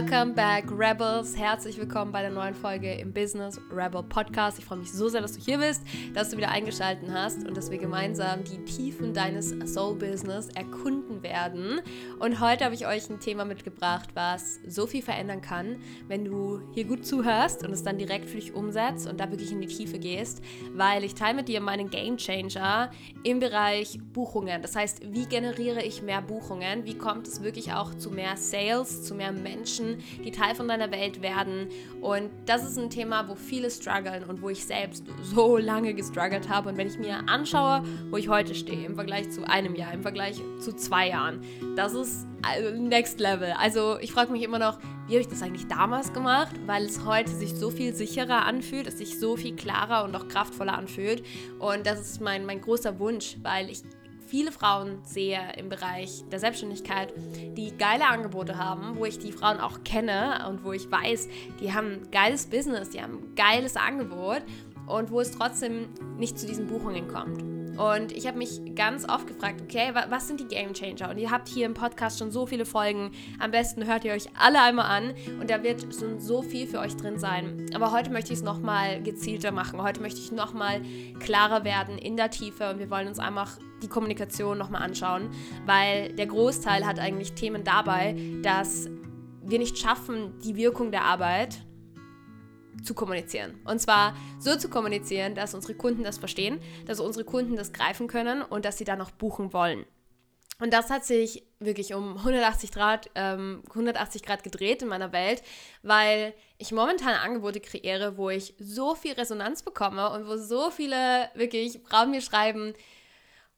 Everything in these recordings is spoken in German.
Welcome back, Rebels. Herzlich willkommen bei der neuen Folge im Business Rebel Podcast. Ich freue mich so sehr, dass du hier bist, dass du wieder eingeschaltet hast und dass wir gemeinsam die Tiefen deines Soul Business erkunden werden. Und heute habe ich euch ein Thema mitgebracht, was so viel verändern kann, wenn du hier gut zuhörst und es dann direkt für dich umsetzt und da wirklich in die Tiefe gehst, weil ich teile mit dir meinen Game Changer im Bereich Buchungen. Das heißt, wie generiere ich mehr Buchungen? Wie kommt es wirklich auch zu mehr Sales, zu mehr Menschen? Die Teil von deiner Welt werden. Und das ist ein Thema, wo viele strugglen und wo ich selbst so lange gestruggelt habe. Und wenn ich mir anschaue, wo ich heute stehe, im Vergleich zu einem Jahr, im Vergleich zu zwei Jahren, das ist also Next Level. Also ich frage mich immer noch, wie habe ich das eigentlich damals gemacht? Weil es heute sich so viel sicherer anfühlt, es sich so viel klarer und auch kraftvoller anfühlt. Und das ist mein, mein großer Wunsch, weil ich viele Frauen sehe im Bereich der Selbstständigkeit, die geile Angebote haben, wo ich die Frauen auch kenne und wo ich weiß, die haben ein geiles Business, die haben ein geiles Angebot und wo es trotzdem nicht zu diesen Buchungen kommt. Und ich habe mich ganz oft gefragt, okay, was sind die Game Changer? Und ihr habt hier im Podcast schon so viele Folgen. Am besten hört ihr euch alle einmal an und da wird schon so viel für euch drin sein. Aber heute möchte ich es nochmal gezielter machen. Heute möchte ich nochmal klarer werden in der Tiefe und wir wollen uns einfach die Kommunikation nochmal anschauen, weil der Großteil hat eigentlich Themen dabei, dass wir nicht schaffen, die Wirkung der Arbeit zu kommunizieren. Und zwar so zu kommunizieren, dass unsere Kunden das verstehen, dass unsere Kunden das greifen können und dass sie dann noch buchen wollen. Und das hat sich wirklich um 180 Grad, ähm, 180 Grad gedreht in meiner Welt, weil ich momentan Angebote kreiere, wo ich so viel Resonanz bekomme und wo so viele wirklich Frauen mir schreiben,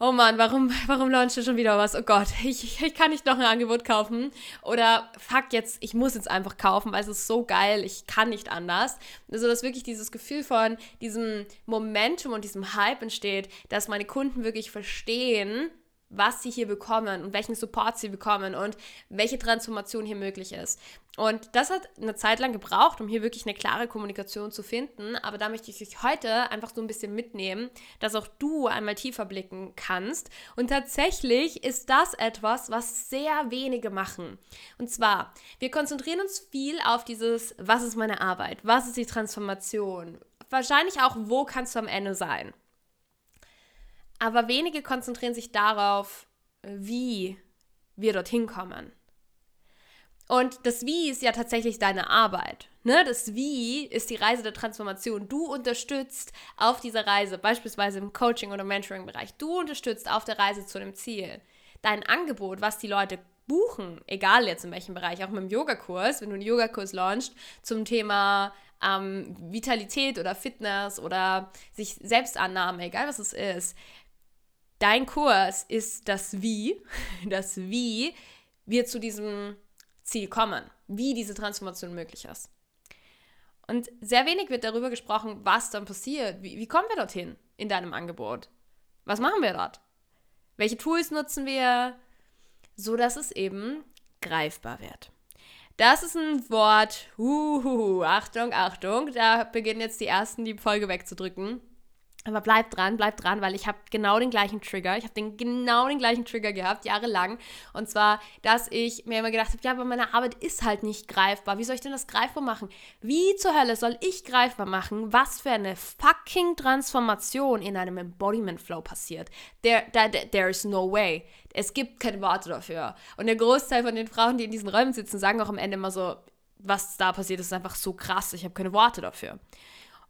oh Mann, warum, warum launcht du schon wieder was? Oh Gott, ich, ich kann nicht noch ein Angebot kaufen. Oder fuck, jetzt, ich muss jetzt einfach kaufen, weil es ist so geil, ich kann nicht anders. Also, dass wirklich dieses Gefühl von diesem Momentum und diesem Hype entsteht, dass meine Kunden wirklich verstehen, was sie hier bekommen und welchen Support sie bekommen und welche Transformation hier möglich ist. Und das hat eine Zeit lang gebraucht, um hier wirklich eine klare Kommunikation zu finden. Aber da möchte ich dich heute einfach so ein bisschen mitnehmen, dass auch du einmal tiefer blicken kannst. Und tatsächlich ist das etwas, was sehr wenige machen. Und zwar, wir konzentrieren uns viel auf dieses, was ist meine Arbeit? Was ist die Transformation? Wahrscheinlich auch, wo kannst du am Ende sein? Aber wenige konzentrieren sich darauf, wie wir dorthin kommen. Und das Wie ist ja tatsächlich deine Arbeit. Ne? Das Wie ist die Reise der Transformation. Du unterstützt auf dieser Reise, beispielsweise im Coaching- oder Mentoring-Bereich, du unterstützt auf der Reise zu dem Ziel. Dein Angebot, was die Leute buchen, egal jetzt in welchem Bereich, auch mit dem Yogakurs, wenn du einen Yogakurs launchst zum Thema ähm, Vitalität oder Fitness oder sich Selbstannahme, egal was es ist, Dein Kurs ist das Wie, das Wie wir zu diesem Ziel kommen, wie diese Transformation möglich ist. Und sehr wenig wird darüber gesprochen, was dann passiert. Wie, wie kommen wir dorthin in deinem Angebot? Was machen wir dort? Welche Tools nutzen wir, so dass es eben greifbar wird? Das ist ein Wort, uhuhu, Achtung, Achtung, da beginnen jetzt die ersten, die Folge wegzudrücken. Aber bleib dran, bleib dran, weil ich habe genau den gleichen Trigger. Ich habe den genau den gleichen Trigger gehabt, jahrelang. Und zwar, dass ich mir immer gedacht habe, ja, aber meine Arbeit ist halt nicht greifbar. Wie soll ich denn das greifbar machen? Wie zur Hölle soll ich greifbar machen, was für eine fucking Transformation in einem Embodiment Flow passiert? There, there, there is no way. Es gibt keine Worte dafür. Und der Großteil von den Frauen, die in diesen Räumen sitzen, sagen auch am Ende immer so, was da passiert, ist einfach so krass. Ich habe keine Worte dafür.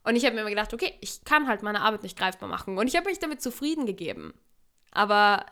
Und ich habe mir immer gedacht, okay, ich kann halt meine Arbeit nicht greifbar machen. Und ich habe mich damit zufrieden gegeben. Aber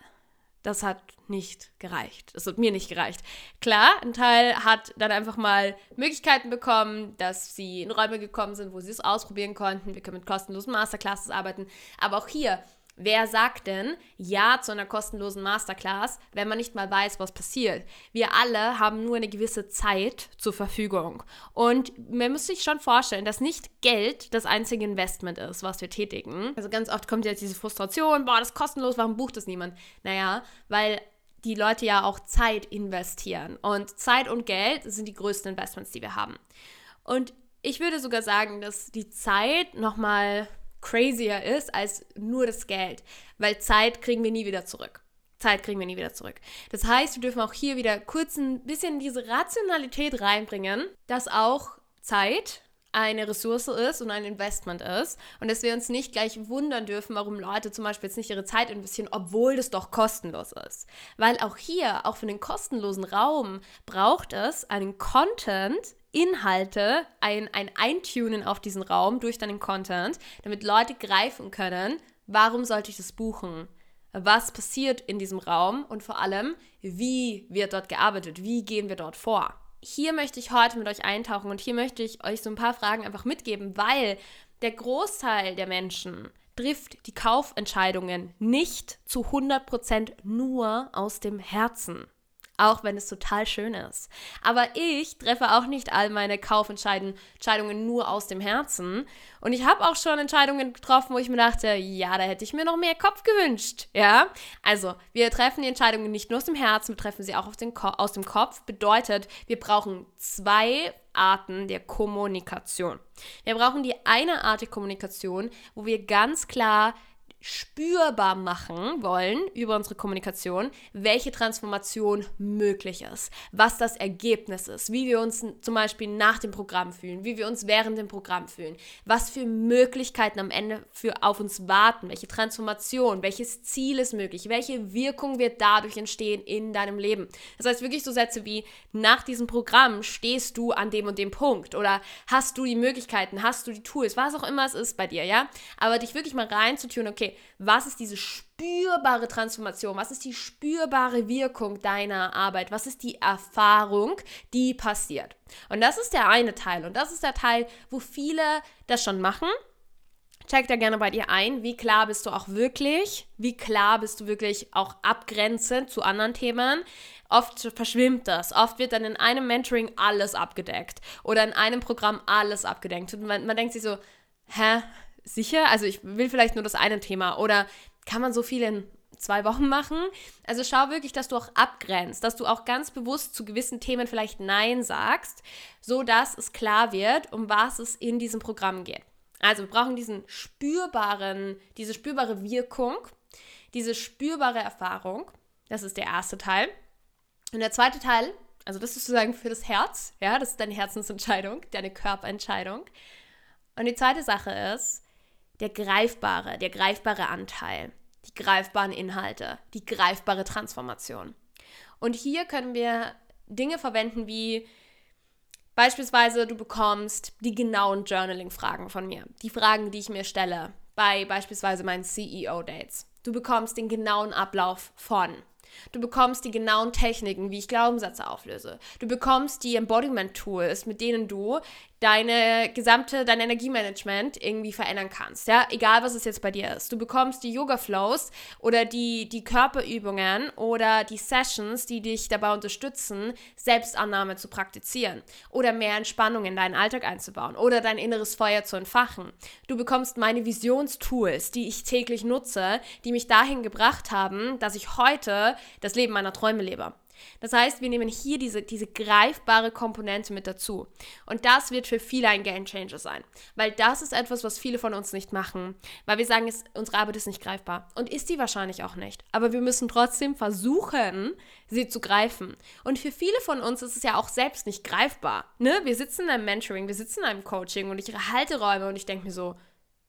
das hat nicht gereicht. Das hat mir nicht gereicht. Klar, ein Teil hat dann einfach mal Möglichkeiten bekommen, dass sie in Räume gekommen sind, wo sie es ausprobieren konnten. Wir können mit kostenlosen Masterclasses arbeiten. Aber auch hier, Wer sagt denn Ja zu einer kostenlosen Masterclass, wenn man nicht mal weiß, was passiert? Wir alle haben nur eine gewisse Zeit zur Verfügung. Und man muss sich schon vorstellen, dass nicht Geld das einzige Investment ist, was wir tätigen. Also ganz oft kommt jetzt diese Frustration, boah, das ist kostenlos, warum bucht das niemand? Naja, weil die Leute ja auch Zeit investieren. Und Zeit und Geld sind die größten Investments, die wir haben. Und ich würde sogar sagen, dass die Zeit nochmal crazier ist als nur das Geld, weil Zeit kriegen wir nie wieder zurück. Zeit kriegen wir nie wieder zurück. Das heißt, wir dürfen auch hier wieder kurz ein bisschen diese Rationalität reinbringen, dass auch Zeit eine Ressource ist und ein Investment ist und dass wir uns nicht gleich wundern dürfen, warum Leute zum Beispiel jetzt nicht ihre Zeit investieren, obwohl das doch kostenlos ist. Weil auch hier, auch für den kostenlosen Raum, braucht es einen Content, Inhalte, ein, ein Eintunen auf diesen Raum durch deinen Content, damit Leute greifen können, warum sollte ich das buchen? Was passiert in diesem Raum und vor allem, wie wird dort gearbeitet? Wie gehen wir dort vor? hier möchte ich heute mit euch eintauchen und hier möchte ich euch so ein paar Fragen einfach mitgeben, weil der Großteil der Menschen trifft die Kaufentscheidungen nicht zu 100% nur aus dem Herzen auch wenn es total schön ist. Aber ich treffe auch nicht all meine Kaufentscheidungen nur aus dem Herzen. Und ich habe auch schon Entscheidungen getroffen, wo ich mir dachte, ja, da hätte ich mir noch mehr Kopf gewünscht. Ja, also wir treffen die Entscheidungen nicht nur aus dem Herzen, wir treffen sie auch aus dem Kopf. Bedeutet, wir brauchen zwei Arten der Kommunikation. Wir brauchen die eine Art der Kommunikation, wo wir ganz klar spürbar machen wollen über unsere Kommunikation, welche Transformation möglich ist, was das Ergebnis ist, wie wir uns zum Beispiel nach dem Programm fühlen, wie wir uns während dem Programm fühlen, was für Möglichkeiten am Ende für, auf uns warten, welche Transformation, welches Ziel ist möglich, welche Wirkung wird dadurch entstehen in deinem Leben. Das heißt wirklich so Sätze wie, nach diesem Programm stehst du an dem und dem Punkt oder hast du die Möglichkeiten, hast du die Tools, was auch immer es ist bei dir, ja? Aber dich wirklich mal reinzutun, okay, was ist diese spürbare Transformation? Was ist die spürbare Wirkung deiner Arbeit? Was ist die Erfahrung, die passiert? Und das ist der eine Teil. Und das ist der Teil, wo viele das schon machen. Check da gerne bei dir ein, wie klar bist du auch wirklich, wie klar bist du wirklich auch abgrenzend zu anderen Themen. Oft verschwimmt das. Oft wird dann in einem Mentoring alles abgedeckt oder in einem Programm alles abgedeckt. Und man, man denkt sich so, hä, sicher? Also ich will vielleicht nur das eine Thema oder kann man so viel in zwei Wochen machen? Also schau wirklich, dass du auch abgrenzt, dass du auch ganz bewusst zu gewissen Themen vielleicht Nein sagst, so dass es klar wird, um was es in diesem Programm geht. Also wir brauchen diesen spürbaren, diese spürbare Wirkung, diese spürbare Erfahrung. Das ist der erste Teil. Und der zweite Teil, also das ist sozusagen für das Herz, ja, das ist deine Herzensentscheidung, deine Körperentscheidung. Und die zweite Sache ist, der greifbare, der greifbare Anteil, die greifbaren Inhalte, die greifbare Transformation. Und hier können wir Dinge verwenden wie beispielsweise du bekommst die genauen Journaling-Fragen von mir, die Fragen, die ich mir stelle bei beispielsweise meinen CEO-Dates. Du bekommst den genauen Ablauf von Du bekommst die genauen Techniken, wie ich Glaubenssätze auflöse. Du bekommst die Embodiment-Tools, mit denen du deine gesamte, dein Energiemanagement irgendwie verändern kannst. Ja, egal was es jetzt bei dir ist. Du bekommst die Yoga-Flows oder die, die Körperübungen oder die Sessions, die dich dabei unterstützen, Selbstannahme zu praktizieren oder mehr Entspannung in deinen Alltag einzubauen oder dein inneres Feuer zu entfachen. Du bekommst meine Visionstools, die ich täglich nutze, die mich dahin gebracht haben, dass ich heute das Leben meiner Träume lebe. Das heißt, wir nehmen hier diese, diese greifbare Komponente mit dazu. Und das wird für viele ein Game Changer sein. Weil das ist etwas, was viele von uns nicht machen. Weil wir sagen, es, unsere Arbeit ist nicht greifbar. Und ist die wahrscheinlich auch nicht. Aber wir müssen trotzdem versuchen, sie zu greifen. Und für viele von uns ist es ja auch selbst nicht greifbar. Ne? Wir sitzen in einem Mentoring, wir sitzen in einem Coaching und ich erhalte Räume und ich denke mir so,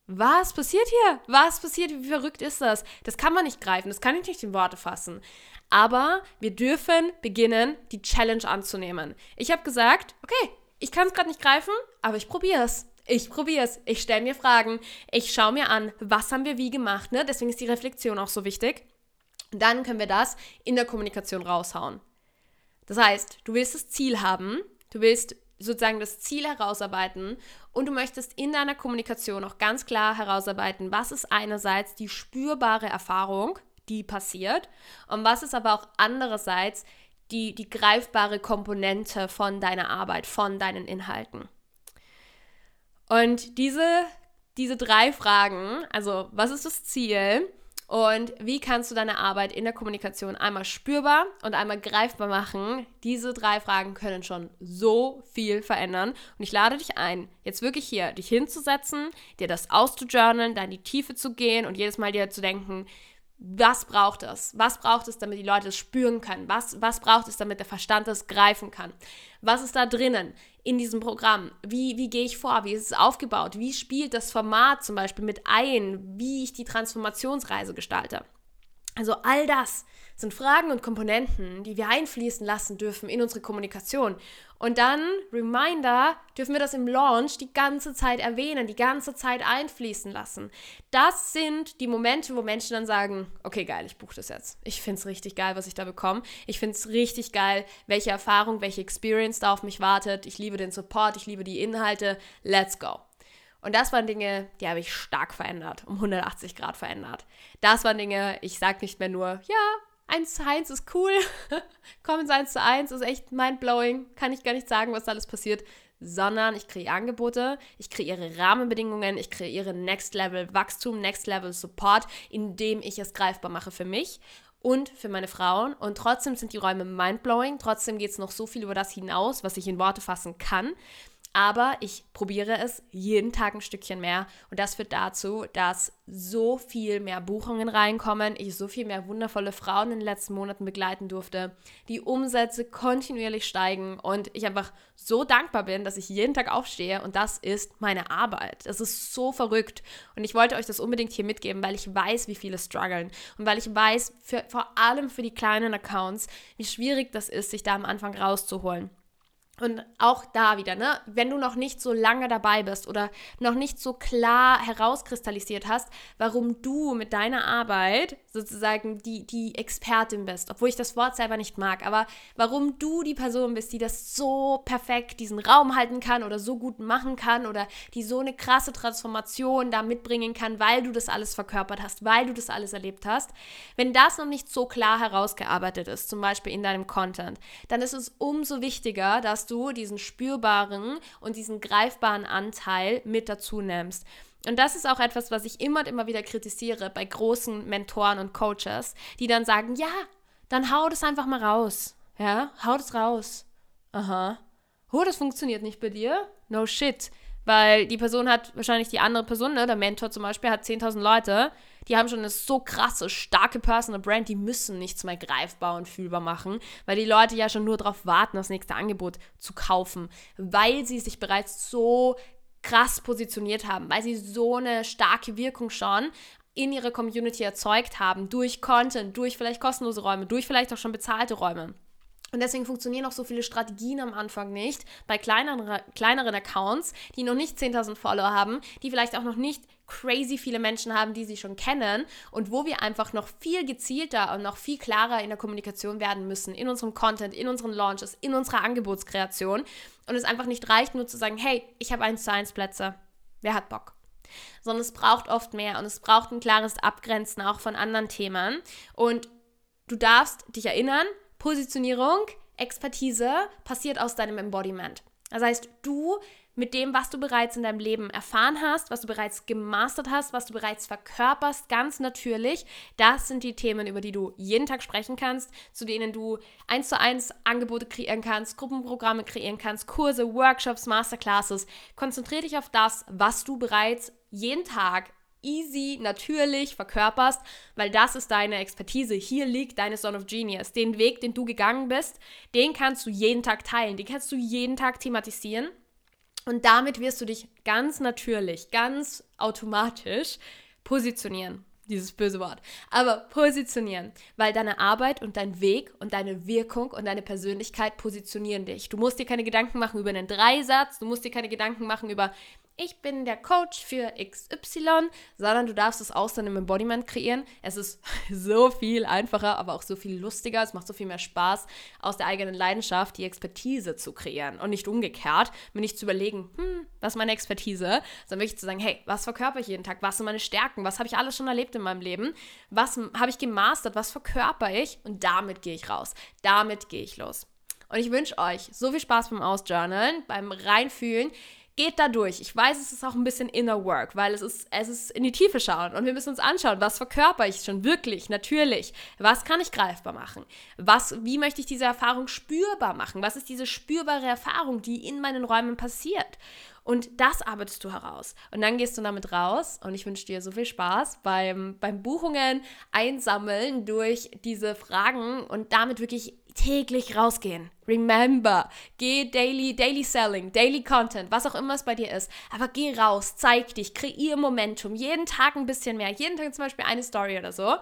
was passiert hier? Was passiert? Wie verrückt ist das? Das kann man nicht greifen, das kann ich nicht in Worte fassen. Aber wir dürfen beginnen, die Challenge anzunehmen. Ich habe gesagt, okay, ich kann es gerade nicht greifen, aber ich probiere es. Ich probiere es. Ich stelle mir Fragen. Ich schaue mir an, was haben wir wie gemacht. Ne? Deswegen ist die Reflexion auch so wichtig. Dann können wir das in der Kommunikation raushauen. Das heißt, du willst das Ziel haben, du willst sozusagen das Ziel herausarbeiten und du möchtest in deiner Kommunikation auch ganz klar herausarbeiten, was ist einerseits die spürbare Erfahrung, die passiert und was ist aber auch andererseits die, die greifbare Komponente von deiner Arbeit, von deinen Inhalten. Und diese, diese drei Fragen, also was ist das Ziel, und wie kannst du deine Arbeit in der Kommunikation einmal spürbar und einmal greifbar machen? Diese drei Fragen können schon so viel verändern. Und ich lade dich ein, jetzt wirklich hier dich hinzusetzen, dir das auszujournalen, da in die Tiefe zu gehen und jedes Mal dir zu denken, was braucht es? Was braucht es, damit die Leute es spüren können? Was, was braucht es, damit der Verstand es greifen kann? Was ist da drinnen in diesem Programm? Wie, wie gehe ich vor? Wie ist es aufgebaut? Wie spielt das Format zum Beispiel mit ein? Wie ich die Transformationsreise gestalte? Also all das sind Fragen und Komponenten, die wir einfließen lassen dürfen in unsere Kommunikation. Und dann, Reminder, dürfen wir das im Launch die ganze Zeit erwähnen, die ganze Zeit einfließen lassen. Das sind die Momente, wo Menschen dann sagen, okay, geil, ich buche das jetzt. Ich finde es richtig geil, was ich da bekomme. Ich finde es richtig geil, welche Erfahrung, welche Experience da auf mich wartet. Ich liebe den Support, ich liebe die Inhalte. Let's go. Und das waren Dinge, die habe ich stark verändert, um 180 Grad verändert. Das waren Dinge, ich sage nicht mehr nur, ja, 1 zu 1 ist cool, Commons 1 zu 1 ist echt mindblowing, kann ich gar nicht sagen, was da alles passiert, sondern ich kreiere Angebote, ich kreiere Rahmenbedingungen, ich kreiere Next Level Wachstum, Next Level Support, indem ich es greifbar mache für mich und für meine Frauen. Und trotzdem sind die Räume mindblowing, trotzdem geht es noch so viel über das hinaus, was ich in Worte fassen kann. Aber ich probiere es jeden Tag ein Stückchen mehr und das führt dazu, dass so viel mehr Buchungen reinkommen, ich so viel mehr wundervolle Frauen in den letzten Monaten begleiten durfte, die Umsätze kontinuierlich steigen und ich einfach so dankbar bin, dass ich jeden Tag aufstehe und das ist meine Arbeit. Das ist so verrückt und ich wollte euch das unbedingt hier mitgeben, weil ich weiß, wie viele strugglen und weil ich weiß, für, vor allem für die kleinen Accounts, wie schwierig das ist, sich da am Anfang rauszuholen. Und auch da wieder, ne, wenn du noch nicht so lange dabei bist oder noch nicht so klar herauskristallisiert hast, warum du mit deiner Arbeit sozusagen die, die Expertin bist, obwohl ich das Wort selber nicht mag, aber warum du die Person bist, die das so perfekt diesen Raum halten kann oder so gut machen kann oder die so eine krasse Transformation da mitbringen kann, weil du das alles verkörpert hast, weil du das alles erlebt hast, wenn das noch nicht so klar herausgearbeitet ist, zum Beispiel in deinem Content, dann ist es umso wichtiger, dass du diesen spürbaren und diesen greifbaren Anteil mit dazu nimmst. Und das ist auch etwas, was ich immer und immer wieder kritisiere bei großen Mentoren und Coaches, die dann sagen, ja, dann hau das einfach mal raus. Ja, hau das raus. Aha. Oh, das funktioniert nicht bei dir? No shit. Weil die Person hat wahrscheinlich die andere Person, ne, der Mentor zum Beispiel, hat 10.000 Leute die haben schon eine so krasse, starke Personal Brand, die müssen nichts mehr greifbar und fühlbar machen, weil die Leute ja schon nur darauf warten, das nächste Angebot zu kaufen, weil sie sich bereits so krass positioniert haben, weil sie so eine starke Wirkung schon in ihrer Community erzeugt haben, durch Content, durch vielleicht kostenlose Räume, durch vielleicht auch schon bezahlte Räume. Und deswegen funktionieren auch so viele Strategien am Anfang nicht bei kleineren, kleineren Accounts, die noch nicht 10.000 Follower haben, die vielleicht auch noch nicht crazy viele Menschen haben, die sie schon kennen und wo wir einfach noch viel gezielter und noch viel klarer in der Kommunikation werden müssen, in unserem Content, in unseren Launches, in unserer Angebotskreation. Und es einfach nicht reicht, nur zu sagen, hey, ich habe 1 zu 1 Plätze, wer hat Bock? Sondern es braucht oft mehr und es braucht ein klares Abgrenzen auch von anderen Themen. Und du darfst dich erinnern, Positionierung, Expertise passiert aus deinem Embodiment. Das heißt, du mit dem, was du bereits in deinem Leben erfahren hast, was du bereits gemastert hast, was du bereits verkörperst, ganz natürlich. Das sind die Themen, über die du jeden Tag sprechen kannst, zu denen du eins zu eins Angebote kreieren kannst, Gruppenprogramme kreieren kannst, Kurse, Workshops, Masterclasses. Konzentriere dich auf das, was du bereits jeden Tag easy, natürlich verkörperst, weil das ist deine Expertise. Hier liegt deine Son of Genius. Den Weg, den du gegangen bist, den kannst du jeden Tag teilen, den kannst du jeden Tag thematisieren. Und damit wirst du dich ganz natürlich, ganz automatisch positionieren. Dieses böse Wort. Aber positionieren, weil deine Arbeit und dein Weg und deine Wirkung und deine Persönlichkeit positionieren dich. Du musst dir keine Gedanken machen über einen Dreisatz, du musst dir keine Gedanken machen über, ich bin der Coach für XY, sondern du darfst es aus deinem Embodiment kreieren. Es ist so viel einfacher, aber auch so viel lustiger. Es macht so viel mehr Spaß, aus der eigenen Leidenschaft die Expertise zu kreieren und nicht umgekehrt, mir nicht zu überlegen, hm, was ist meine Expertise, sondern wirklich zu sagen, hey, was verkörper ich jeden Tag? Was sind meine Stärken? Was habe ich alles schon erlebt in meinem Leben? Was habe ich gemastert? Was verkörper ich? Und damit gehe ich raus. Damit gehe ich los. Und ich wünsche euch so viel Spaß beim Ausjournalen, beim Reinfühlen geht da durch. Ich weiß, es ist auch ein bisschen Inner Work, weil es ist, es ist in die Tiefe schauen und wir müssen uns anschauen, was verkörper ich schon wirklich, natürlich. Was kann ich greifbar machen? Was, wie möchte ich diese Erfahrung spürbar machen? Was ist diese spürbare Erfahrung, die in meinen Räumen passiert? Und das arbeitest du heraus. Und dann gehst du damit raus und ich wünsche dir so viel Spaß beim, beim Buchungen einsammeln durch diese Fragen und damit wirklich täglich rausgehen. Remember, geh daily, daily selling, daily content, was auch immer es bei dir ist. Aber geh raus, zeig dich, kreier Momentum. Jeden Tag ein bisschen mehr. Jeden Tag zum Beispiel eine Story oder so.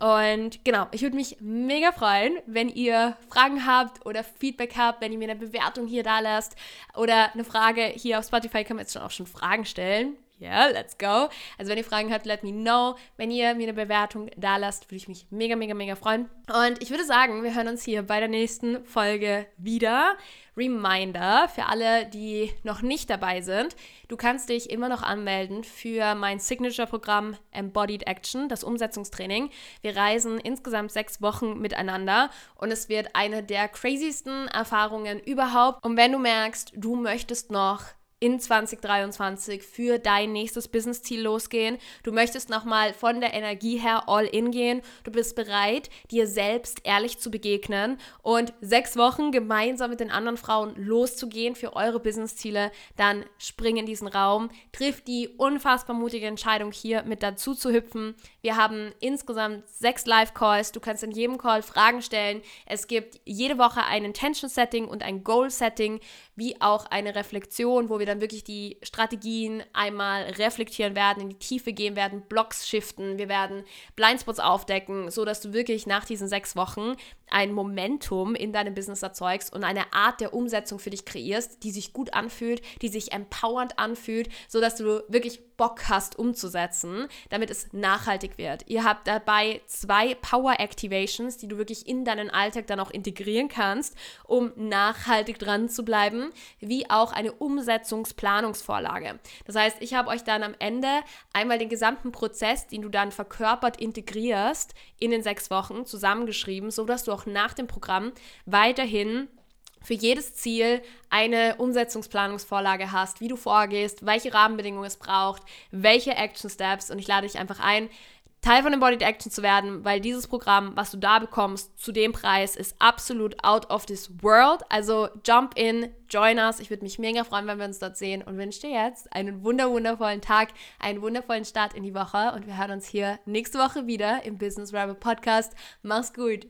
Und genau, ich würde mich mega freuen, wenn ihr Fragen habt oder Feedback habt, wenn ihr mir eine Bewertung hier da lasst oder eine Frage hier auf Spotify kann man jetzt schon auch schon Fragen stellen. Yeah, let's go. Also wenn ihr Fragen habt, let me know. Wenn ihr mir eine Bewertung da lasst, würde ich mich mega, mega, mega freuen. Und ich würde sagen, wir hören uns hier bei der nächsten Folge wieder. Reminder für alle, die noch nicht dabei sind. Du kannst dich immer noch anmelden für mein Signature-Programm Embodied Action, das Umsetzungstraining. Wir reisen insgesamt sechs Wochen miteinander und es wird eine der crazysten Erfahrungen überhaupt. Und wenn du merkst, du möchtest noch in 2023 für dein nächstes Business-Ziel losgehen. Du möchtest nochmal von der Energie her all in gehen. Du bist bereit, dir selbst ehrlich zu begegnen und sechs Wochen gemeinsam mit den anderen Frauen loszugehen für eure Business-Ziele. Dann spring in diesen Raum, triff die unfassbar mutige Entscheidung, hier mit dazu zu hüpfen. Wir haben insgesamt sechs Live-Calls. Du kannst in jedem Call Fragen stellen. Es gibt jede Woche ein Intention-Setting und ein Goal-Setting, wie auch eine Reflexion, wo wir dann wirklich die Strategien einmal reflektieren werden, in die Tiefe gehen werden, Blocks shiften, wir werden Blindspots aufdecken, so dass du wirklich nach diesen sechs Wochen ein Momentum in deinem Business erzeugst und eine Art der Umsetzung für dich kreierst, die sich gut anfühlt, die sich empowernd anfühlt, so dass du wirklich Bock hast umzusetzen, damit es nachhaltig wird. Ihr habt dabei zwei Power Activations, die du wirklich in deinen Alltag dann auch integrieren kannst, um nachhaltig dran zu bleiben, wie auch eine Umsetzungsplanungsvorlage. Das heißt, ich habe euch dann am Ende einmal den gesamten Prozess, den du dann verkörpert integrierst, in den sechs Wochen zusammengeschrieben, so dass du auch nach dem Programm weiterhin für jedes Ziel eine Umsetzungsplanungsvorlage hast, wie du vorgehst, welche Rahmenbedingungen es braucht, welche Action Steps und ich lade dich einfach ein, Teil von Embodied Action zu werden, weil dieses Programm, was du da bekommst, zu dem Preis, ist absolut out of this world. Also jump in, join us. Ich würde mich mega freuen, wenn wir uns dort sehen und wünsche dir jetzt einen wunder wundervollen Tag, einen wundervollen Start in die Woche und wir hören uns hier nächste Woche wieder im Business Rebel Podcast. Mach's gut.